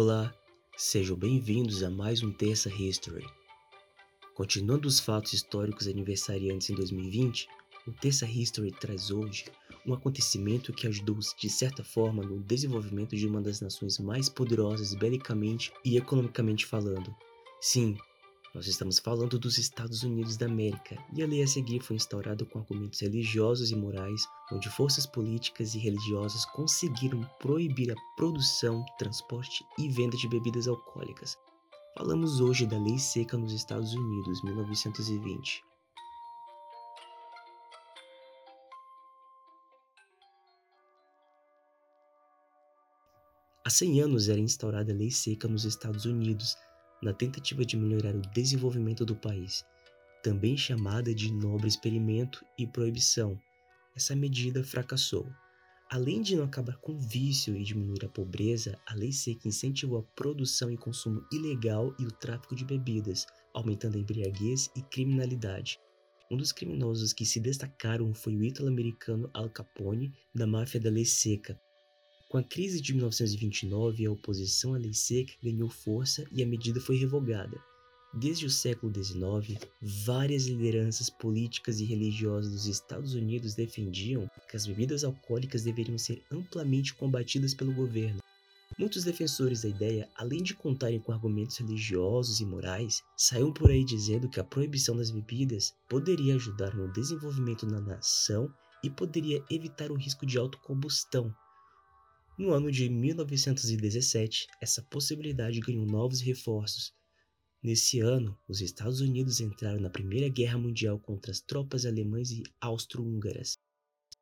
Olá, sejam bem-vindos a mais um Terça History. Continuando os fatos históricos aniversariantes em 2020, o Terça History traz hoje um acontecimento que ajudou, de certa forma, no desenvolvimento de uma das nações mais poderosas belicamente e economicamente falando. Sim, nós estamos falando dos Estados Unidos da América, e a lei a seguir foi instaurada com argumentos religiosos e morais, onde forças políticas e religiosas conseguiram proibir a produção, transporte e venda de bebidas alcoólicas. Falamos hoje da Lei Seca nos Estados Unidos, 1920. Há 100 anos era instaurada a Lei Seca nos Estados Unidos, na tentativa de melhorar o desenvolvimento do país, também chamada de nobre experimento e proibição. Essa medida fracassou. Além de não acabar com o vício e diminuir a pobreza, a lei seca incentivou a produção e consumo ilegal e o tráfico de bebidas, aumentando a embriaguez e criminalidade. Um dos criminosos que se destacaram foi o ítalo-americano Al Capone, da máfia da lei seca, com a crise de 1929, a oposição à lei seca ganhou força e a medida foi revogada. Desde o século XIX, várias lideranças políticas e religiosas dos Estados Unidos defendiam que as bebidas alcoólicas deveriam ser amplamente combatidas pelo governo. Muitos defensores da ideia, além de contarem com argumentos religiosos e morais, saíam por aí dizendo que a proibição das bebidas poderia ajudar no desenvolvimento da nação e poderia evitar o risco de autocombustão, no ano de 1917, essa possibilidade ganhou novos reforços. Nesse ano, os Estados Unidos entraram na Primeira Guerra Mundial contra as tropas alemãs e austro-húngaras.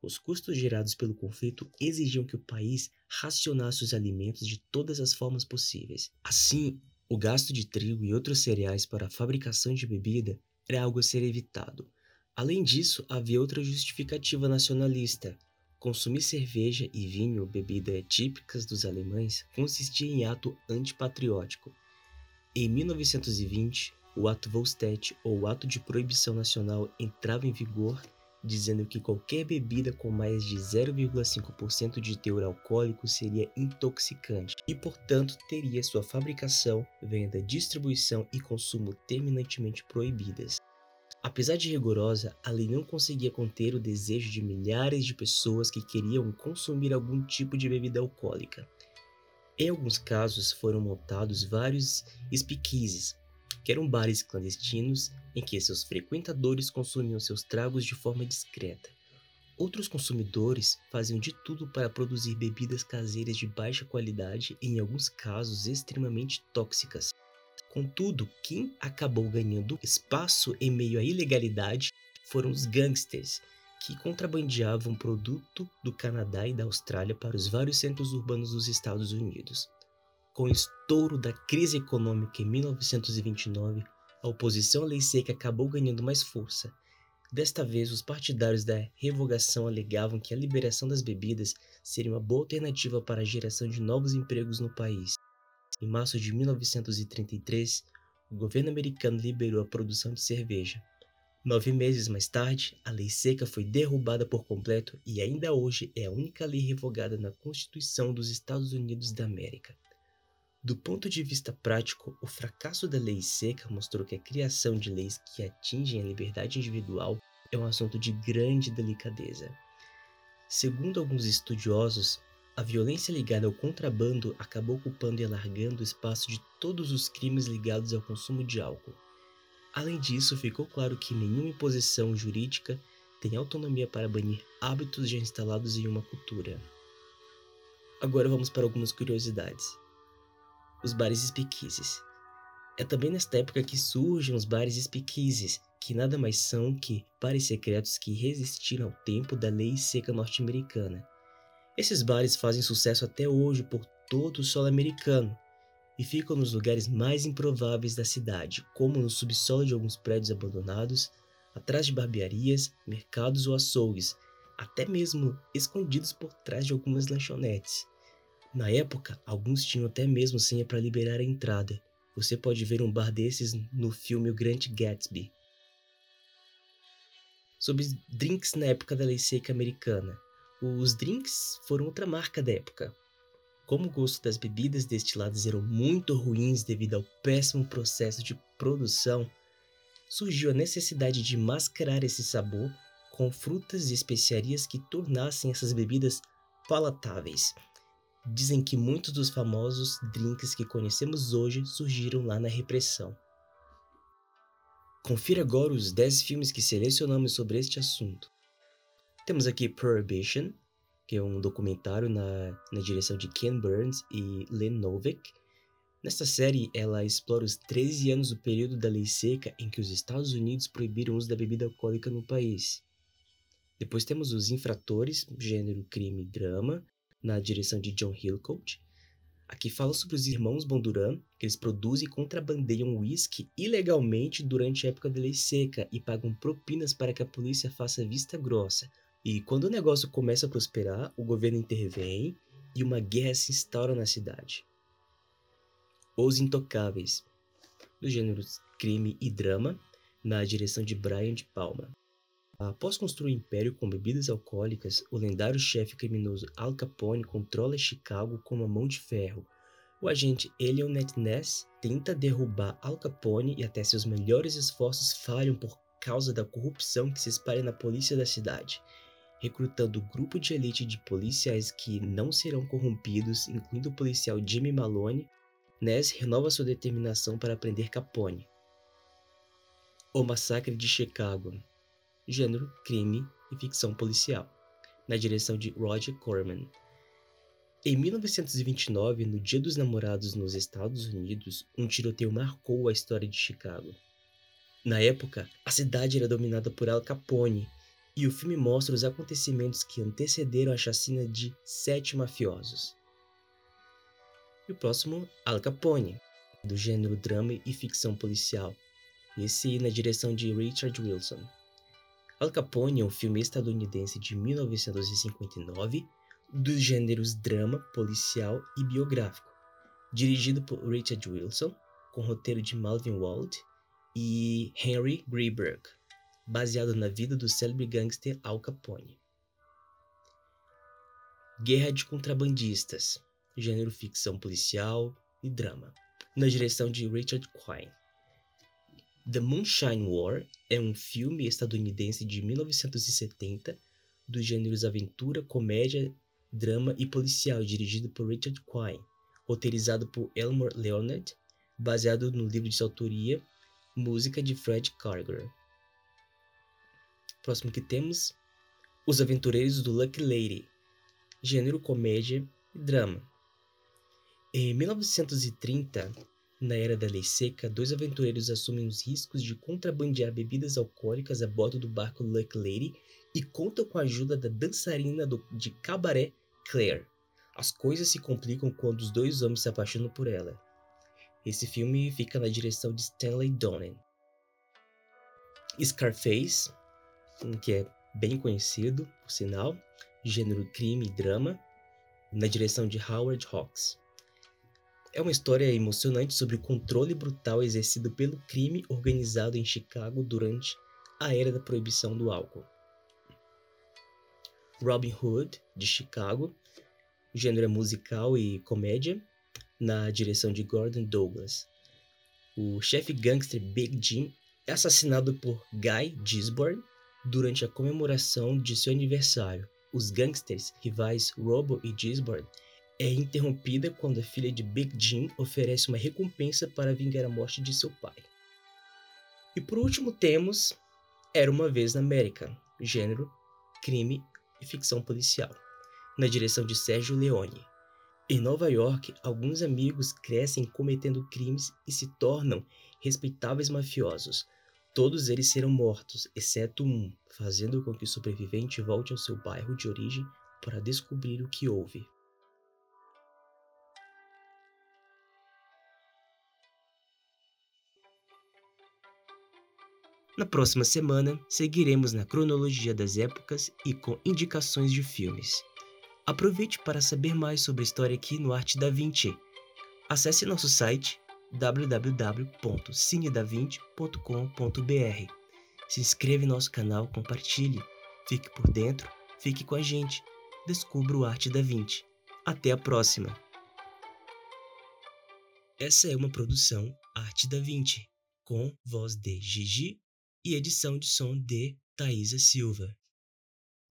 Os custos gerados pelo conflito exigiam que o país racionasse os alimentos de todas as formas possíveis. Assim, o gasto de trigo e outros cereais para a fabricação de bebida era algo a ser evitado. Além disso, havia outra justificativa nacionalista. Consumir cerveja e vinho, bebida típicas dos alemães, consistia em ato antipatriótico. Em 1920, o Ato Volstedt, ou Ato de Proibição Nacional, entrava em vigor, dizendo que qualquer bebida com mais de 0,5% de teor alcoólico seria intoxicante e, portanto, teria sua fabricação, venda, distribuição e consumo terminantemente proibidas. Apesar de rigorosa, a lei não conseguia conter o desejo de milhares de pessoas que queriam consumir algum tipo de bebida alcoólica. Em alguns casos foram montados vários speakeasies, que eram bares clandestinos em que seus frequentadores consumiam seus tragos de forma discreta. Outros consumidores faziam de tudo para produzir bebidas caseiras de baixa qualidade e, em alguns casos, extremamente tóxicas. Contudo, quem acabou ganhando espaço em meio à ilegalidade foram os gangsters, que contrabandeavam produto do Canadá e da Austrália para os vários centros urbanos dos Estados Unidos. Com o estouro da crise econômica em 1929, a oposição à lei seca acabou ganhando mais força. Desta vez, os partidários da revogação alegavam que a liberação das bebidas seria uma boa alternativa para a geração de novos empregos no país. Em março de 1933, o governo americano liberou a produção de cerveja. Nove meses mais tarde, a lei seca foi derrubada por completo e ainda hoje é a única lei revogada na Constituição dos Estados Unidos da América. Do ponto de vista prático, o fracasso da lei seca mostrou que a criação de leis que atingem a liberdade individual é um assunto de grande delicadeza. Segundo alguns estudiosos, a violência ligada ao contrabando acabou ocupando e alargando o espaço de todos os crimes ligados ao consumo de álcool. Além disso, ficou claro que nenhuma imposição jurídica tem autonomia para banir hábitos já instalados em uma cultura. Agora vamos para algumas curiosidades. Os bares speakeasies. É também nesta época que surgem os bares speakeasies, que nada mais são que bares secretos que resistiram ao tempo da lei seca norte-americana esses bares fazem sucesso até hoje por todo o solo americano e ficam nos lugares mais improváveis da cidade, como no subsolo de alguns prédios abandonados, atrás de barbearias, mercados ou açougues, até mesmo escondidos por trás de algumas lanchonetes. Na época, alguns tinham até mesmo senha para liberar a entrada. Você pode ver um bar desses no filme O Grande Gatsby. Sobre drinks na época da lei seca americana. Os drinks foram outra marca da época. Como o gosto das bebidas destiladas eram muito ruins devido ao péssimo processo de produção, surgiu a necessidade de mascarar esse sabor com frutas e especiarias que tornassem essas bebidas palatáveis. Dizem que muitos dos famosos drinks que conhecemos hoje surgiram lá na repressão. Confira agora os 10 filmes que selecionamos sobre este assunto. Temos aqui Prohibition, que é um documentário na, na direção de Ken Burns e Len Novick. Nesta série, ela explora os 13 anos do período da lei seca em que os Estados Unidos proibiram o uso da bebida alcoólica no país. Depois temos Os Infratores, gênero crime drama, na direção de John Hillcoat. Aqui fala sobre os irmãos Bonduran, que eles produzem e contrabandeiam uísque ilegalmente durante a época da lei seca e pagam propinas para que a polícia faça vista grossa, e quando o negócio começa a prosperar, o governo intervém e uma guerra se instaura na cidade. Os Intocáveis, dos gêneros crime e drama, na direção de Brian de Palma. Após construir um império com bebidas alcoólicas, o lendário chefe criminoso Al Capone controla Chicago com uma mão de ferro. O agente Elionet Ness tenta derrubar Al Capone e até seus melhores esforços falham por causa da corrupção que se espalha na polícia da cidade recrutando grupo de elite de policiais que não serão corrompidos, incluindo o policial Jimmy Malone, Ness renova sua determinação para prender Capone. O Massacre de Chicago Gênero, crime e ficção policial na direção de Roger Corman. Em 1929, no Dia dos Namorados nos Estados Unidos, um tiroteio marcou a história de Chicago. Na época, a cidade era dominada por Al Capone, e o filme mostra os acontecimentos que antecederam a chacina de sete mafiosos. E o próximo, Al Capone, do gênero drama e ficção policial, esse na direção de Richard Wilson. Al Capone é um filme estadunidense de 1959 dos gêneros drama, policial e biográfico, dirigido por Richard Wilson, com roteiro de Malvin Wald e Henry Greenberg baseado na vida do célebre gangster Al Capone. Guerra de Contrabandistas, gênero ficção policial e drama, na direção de Richard Quine. The Moonshine War é um filme estadunidense de 1970 dos gêneros aventura, comédia, drama e policial, dirigido por Richard Quine, roteirizado por Elmore Leonard, baseado no livro de sua autoria, música de Fred Karger. Próximo que temos, Os Aventureiros do Lucky Lady, gênero comédia e drama. Em 1930, na era da lei seca, dois aventureiros assumem os riscos de contrabandear bebidas alcoólicas a bordo do barco Lucky Lady e contam com a ajuda da dançarina do, de cabaré Claire. As coisas se complicam quando os dois homens se apaixonam por ela. Esse filme fica na direção de Stanley Donen. Scarface, que é bem conhecido, por sinal, gênero crime e drama, na direção de Howard Hawks. É uma história emocionante sobre o controle brutal exercido pelo crime organizado em Chicago durante a era da proibição do álcool. Robin Hood, de Chicago, gênero é musical e comédia, na direção de Gordon Douglas. O chefe gangster Big Jim é assassinado por Guy Gisborne, Durante a comemoração de seu aniversário, os gangsters rivais Robo e Gisborne é interrompida quando a filha de Big Jim oferece uma recompensa para vingar a morte de seu pai. E por último temos Era uma vez na América, gênero, crime e ficção policial, na direção de Sérgio Leone. Em Nova York, alguns amigos crescem cometendo crimes e se tornam respeitáveis mafiosos, Todos eles serão mortos, exceto um, fazendo com que o sobrevivente volte ao seu bairro de origem para descobrir o que houve. Na próxima semana, seguiremos na cronologia das épocas e com indicações de filmes. Aproveite para saber mais sobre a história aqui no Arte da Vinci. Acesse nosso site www.cinedavinte.com.br. Se inscreva em nosso canal, compartilhe, fique por dentro, fique com a gente, descubra o Arte da Vinci. Até a próxima! Essa é uma produção Arte da Vinci, com voz de Gigi e edição de som de Thaisa Silva.